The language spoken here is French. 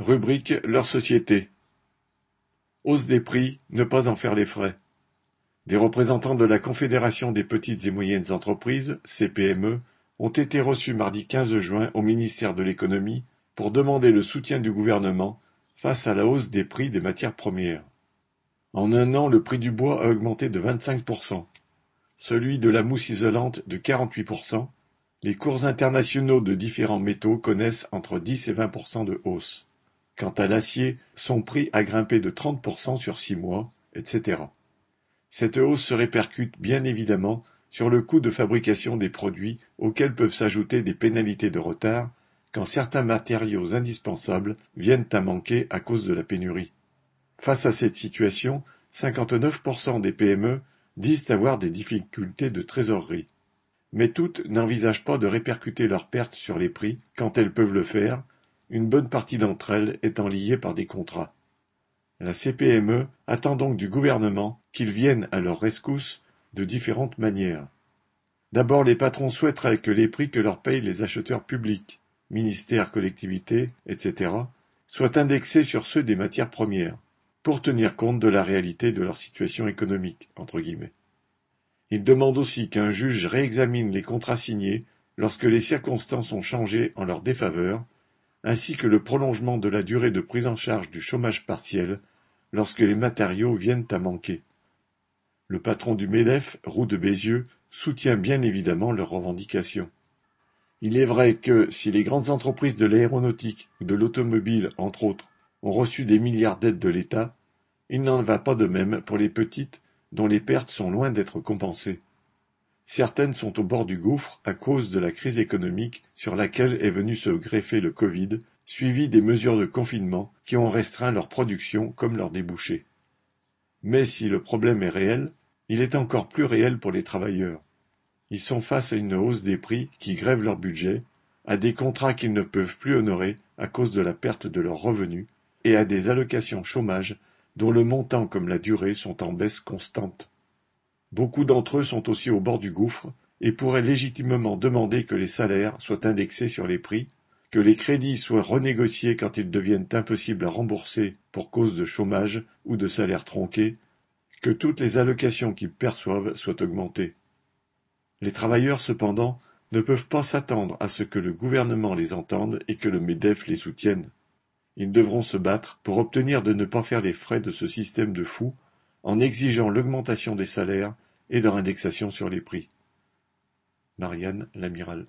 Rubrique Leur société. Hausse des prix, ne pas en faire les frais. Des représentants de la Confédération des petites et moyennes entreprises, CPME, ont été reçus mardi 15 juin au ministère de l'économie pour demander le soutien du gouvernement face à la hausse des prix des matières premières. En un an, le prix du bois a augmenté de 25%, celui de la mousse isolante de 48%, les cours internationaux de différents métaux connaissent entre 10 et 20% de hausse. Quant à l'acier, son prix a grimpé de 30 sur six mois, etc. Cette hausse se répercute bien évidemment sur le coût de fabrication des produits auxquels peuvent s'ajouter des pénalités de retard quand certains matériaux indispensables viennent à manquer à cause de la pénurie. Face à cette situation, 59% des PME disent avoir des difficultés de trésorerie. Mais toutes n'envisagent pas de répercuter leurs pertes sur les prix quand elles peuvent le faire, une bonne partie d'entre elles étant liées par des contrats. La CPME attend donc du gouvernement qu'il vienne à leur rescousse de différentes manières. D'abord, les patrons souhaiteraient que les prix que leur payent les acheteurs publics, ministères, collectivités, etc., soient indexés sur ceux des matières premières, pour tenir compte de la réalité de leur situation économique. Entre guillemets. Il demande aussi qu'un juge réexamine les contrats signés lorsque les circonstances ont changé en leur défaveur, ainsi que le prolongement de la durée de prise en charge du chômage partiel lorsque les matériaux viennent à manquer. Le patron du MEDEF, Roux de Bézieux, soutient bien évidemment leurs revendications. Il est vrai que, si les grandes entreprises de l'aéronautique ou de l'automobile, entre autres, ont reçu des milliards d'aides de l'État, il n'en va pas de même pour les petites dont les pertes sont loin d'être compensées. Certaines sont au bord du gouffre à cause de la crise économique sur laquelle est venu se greffer le Covid, suivi des mesures de confinement qui ont restreint leur production comme leurs débouchés. Mais si le problème est réel, il est encore plus réel pour les travailleurs. Ils sont face à une hausse des prix qui grève leur budget, à des contrats qu'ils ne peuvent plus honorer à cause de la perte de leurs revenus, et à des allocations chômage dont le montant comme la durée sont en baisse constante. Beaucoup d'entre eux sont aussi au bord du gouffre et pourraient légitimement demander que les salaires soient indexés sur les prix, que les crédits soient renégociés quand ils deviennent impossibles à rembourser pour cause de chômage ou de salaires tronqués, que toutes les allocations qu'ils perçoivent soient augmentées. Les travailleurs, cependant, ne peuvent pas s'attendre à ce que le gouvernement les entende et que le MEDEF les soutienne. Ils devront se battre pour obtenir de ne pas faire les frais de ce système de fous en exigeant l'augmentation des salaires et leur indexation sur les prix. Marianne Lamiral